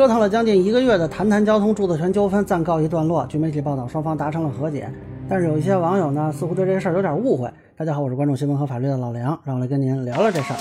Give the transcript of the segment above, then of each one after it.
折腾了将近一个月的谈谈交通著作权纠纷暂告一段落。据媒体报道，双方达成了和解，但是有一些网友呢，似乎对这事儿有点误会。大家好，我是关注新闻和法律的老梁，让我来跟您聊聊这事儿。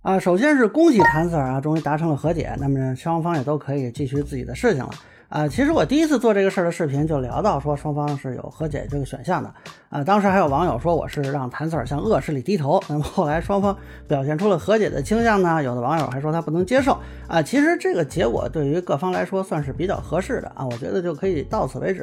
啊，首先是恭喜谭 Sir 啊，终于达成了和解，那么双方也都可以继续自己的事情了。啊，其实我第一次做这个事儿的视频就聊到说双方是有和解这个选项的。啊，当时还有网友说我是让谭 Sir 向恶势力低头。那么后来双方表现出了和解的倾向呢，有的网友还说他不能接受。啊，其实这个结果对于各方来说算是比较合适的啊，我觉得就可以到此为止。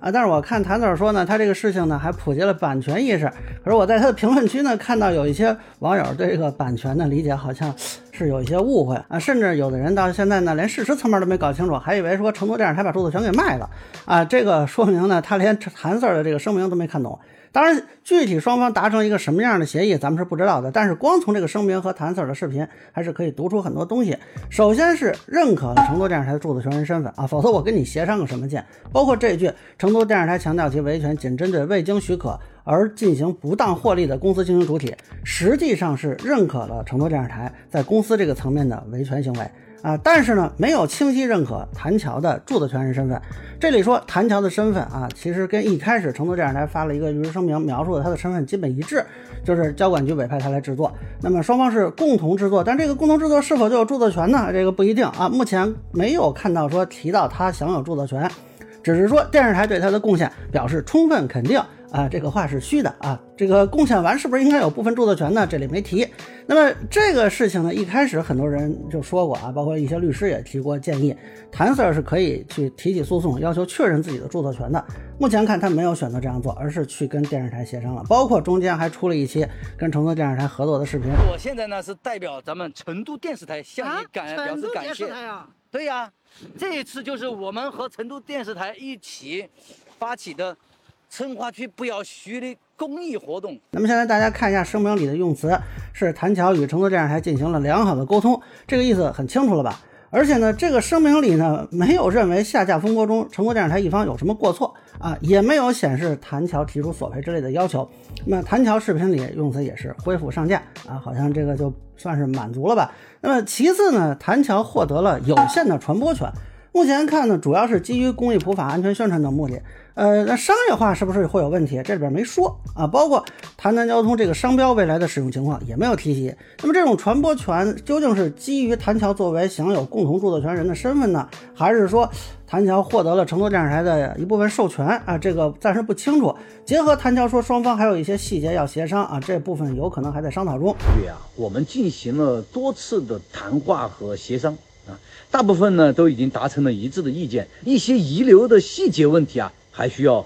啊，但是我看谭 Sir 说呢，他这个事情呢还普及了版权意识。可是我在他的评论区呢看到有一些网友对这个版权的理解好像。是有一些误会啊，甚至有的人到现在呢，连事实层面都没搞清楚，还以为说成都电视台把著作权给卖了啊，这个说明呢，他连韩 Sir 的这个声明都没看懂。当然，具体双方达成一个什么样的协议，咱们是不知道的。但是光从这个声明和谭 Sir 的视频，还是可以读出很多东西。首先是认可了成都电视台的著作权人身份啊，否则我跟你协商个什么劲？包括这句，成都电视台强调其维权仅针对未经许可而进行不当获利的公司经营主体，实际上是认可了成都电视台在公司这个层面的维权行为。啊，但是呢，没有清晰认可谭乔的著作权人身份。这里说谭乔的身份啊，其实跟一开始成都电视台发了一个律师声明，描述的他的身份基本一致，就是交管局委派他来制作。那么双方是共同制作，但这个共同制作是否就有著作权呢？这个不一定啊。目前没有看到说提到他享有著作权，只是说电视台对他的贡献表示充分肯定。啊，这个话是虚的啊！这个贡献完是不是应该有部分著作权呢？这里没提。那么这个事情呢，一开始很多人就说过啊，包括一些律师也提过建议，谭 Sir 是可以去提起诉讼，要求确认自己的著作权的。目前看他没有选择这样做，而是去跟电视台协商了，包括中间还出了一期跟成都电视台合作的视频。我现在呢是代表咱们成都电视台向你感表示感谢。对呀，这一次就是我们和成都电视台一起发起的。成华区不要虚的公益活动。那么现在大家看一下声明里的用词，是谭乔与成都电视台进行了良好的沟通，这个意思很清楚了吧？而且呢，这个声明里呢，没有认为下架风波中成都电视台一方有什么过错啊，也没有显示谭乔提出索赔之类的要求。那么谭乔视频里用词也是恢复上架啊，好像这个就算是满足了吧？那么其次呢，谭乔获得了有限的传播权。目前看呢，主要是基于公益普法、安全宣传等目的。呃，那商业化是不是会有问题？这里边没说啊。包括谈谈交通这个商标未来的使用情况也没有提及。那么这种传播权究竟是基于谭桥作为享有共同著作权人的身份呢，还是说谭桥获得了成都电视台的一部分授权啊？这个暂时不清楚。结合谭桥说双方还有一些细节要协商啊，这部分有可能还在商讨中。对啊，我们进行了多次的谈话和协商。大部分呢都已经达成了一致的意见，一些遗留的细节问题啊，还需要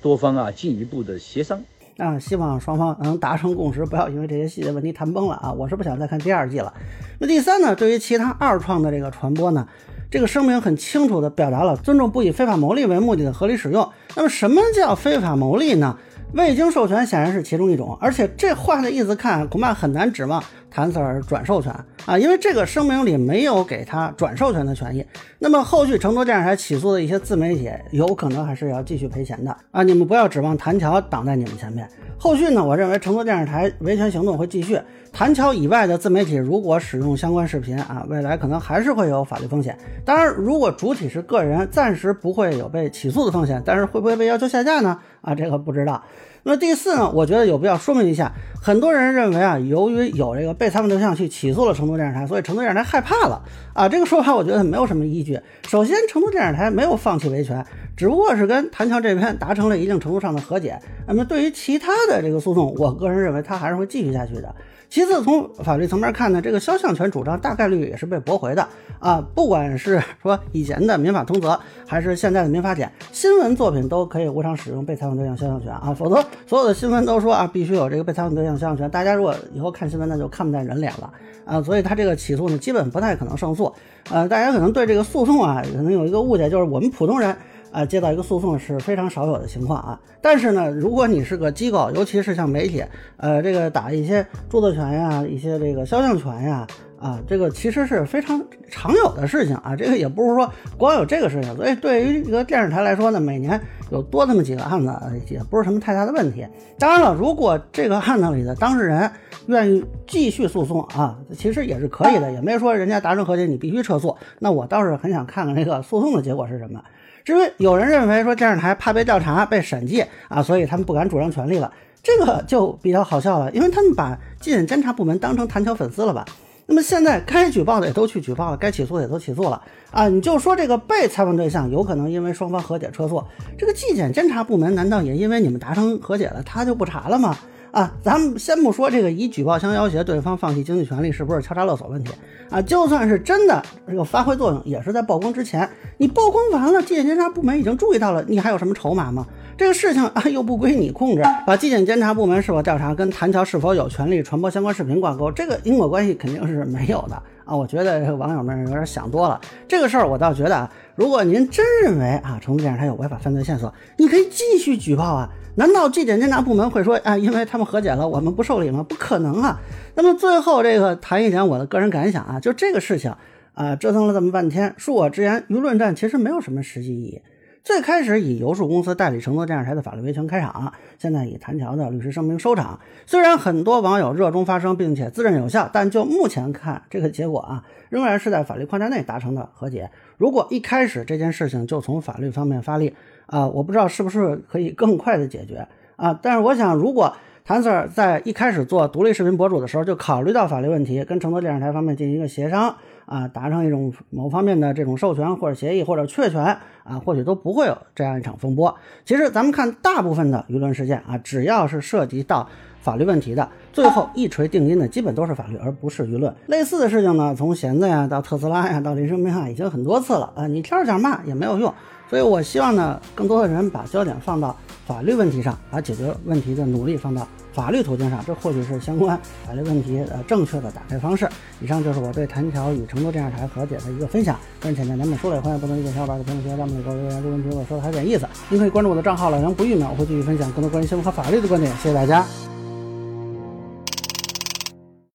多方啊进一步的协商啊。希望双方能达成共识，不要因为这些细节问题谈崩了啊。我是不想再看第二季了。那第三呢，对于其他二创的这个传播呢，这个声明很清楚的表达了尊重不以非法牟利为目的的合理使用。那么什么叫非法牟利呢？未经授权显然是其中一种，而且这话的意思看，恐怕很难指望谭 Sir 转授权啊，因为这个声明里没有给他转授权的权益。那么后续成都电视台起诉的一些自媒体，有可能还是要继续赔钱的啊！你们不要指望谭桥挡在你们前面。后续呢，我认为成都电视台维权行动会继续。谭桥以外的自媒体如果使用相关视频啊，未来可能还是会有法律风险。当然，如果主体是个人，暂时不会有被起诉的风险，但是会不会被要求下架呢？啊，这个不知道。那第四呢，我觉得有必要说明一下，很多人认为啊，由于有这个被他们对象去起诉了成都都电视台，所以成都电视台害怕了啊。这个说法我觉得没有什么依据。首先，成都电视台没有放弃维权，只不过是跟谭乔这边达成了一定程度上的和解。那么对于其他的这个诉讼，我个人认为他还是会继续下去的。其次，从法律层面看呢，这个肖像权主张大概率也是被驳回的啊。不管是说以前的民法通则，还是现在的民法典，新闻作品都可以无偿使用被采访对象肖像权啊。否则，所有的新闻都说啊，必须有这个被采访对象肖像权。大家如果以后看新闻，那就看不见人脸了啊。所以他这个起诉呢，基本不太可能胜诉。呃，大家可能对这个诉讼啊，可能有一个误解，就是我们普通人。啊，接到一个诉讼是非常少有的情况啊。但是呢，如果你是个机构，尤其是像媒体，呃，这个打一些著作权呀、一些这个肖像权呀，啊，这个其实是非常常有的事情啊。这个也不是说光有这个事情，所以对于一个电视台来说呢，每年有多那么几个案子，也不是什么太大的问题。当然了，如果这个案子里的当事人愿意继续诉讼啊，其实也是可以的，也没说人家达成和解你必须撤诉。那我倒是很想看看这个诉讼的结果是什么。至于有人认为说电视台怕被调查、被审计啊，所以他们不敢主张权利了，这个就比较好笑了，因为他们把纪检监察部门当成弹桥粉丝了吧？那么现在该举报的也都去举报了，该起诉的也都起诉了啊！你就说这个被采访对象有可能因为双方和解撤诉，这个纪检监察部门难道也因为你们达成和解了，他就不查了吗？啊，咱们先不说这个以举报相要挟对方放弃经济权利是不是敲诈勒索问题啊，就算是真的这个发挥作用，也是在曝光之前。你曝光完了，纪检监察部门已经注意到了，你还有什么筹码吗？这个事情 啊又不归你控制，把纪检监察部门是否调查跟谭桥是否有权利传播相关视频挂钩，这个因果关系肯定是没有的啊！我觉得网友们有点想多了。这个事儿我倒觉得啊，如果您真认为啊成都电视台有违法犯罪线索，你可以继续举报啊。难道纪检监察部门会说啊，因为他们和解了，我们不受理吗？不可能啊！那么最后这个谈一点我的个人感想啊，就这个事情啊，折腾了这么半天，恕我直言，舆论战其实没有什么实际意义。最开始以游树公司代理成都电视台的法律维权开场，现在以谭桥的律师声明收场。虽然很多网友热衷发声，并且自认有效，但就目前看，这个结果啊，仍然是在法律框架内达成的和解。如果一开始这件事情就从法律方面发力，啊，我不知道是不是可以更快的解决啊？但是我想，如果谭 Sir 在一开始做独立视频博主的时候就考虑到法律问题，跟成都电视台方面进行一个协商啊，达成一种某方面的这种授权或者协议或者确权啊，或许都不会有这样一场风波。其实咱们看大部分的舆论事件啊，只要是涉及到法律问题的，最后一锤定音的基本都是法律，而不是舆论。类似的事情呢，从弦子呀到特斯拉呀到林生明啊，已经很多次了啊，你挑着讲骂也没有用。所以，我希望呢，更多的人把焦点放到法律问题上，把解决问题的努力放到法律途径上，这或许是相关。法律问题呃正确的打开方式。以上就是我对谭桥与成都电视台和解的一个分享。个人浅见难免说了，欢迎不同意见小伙伴在评论区下面给我留言，这个问题我说的还有点意思。您可以关注我的账号老杨不郁闷，我会继续分享更多关于新闻和法律的观点。谢谢大家。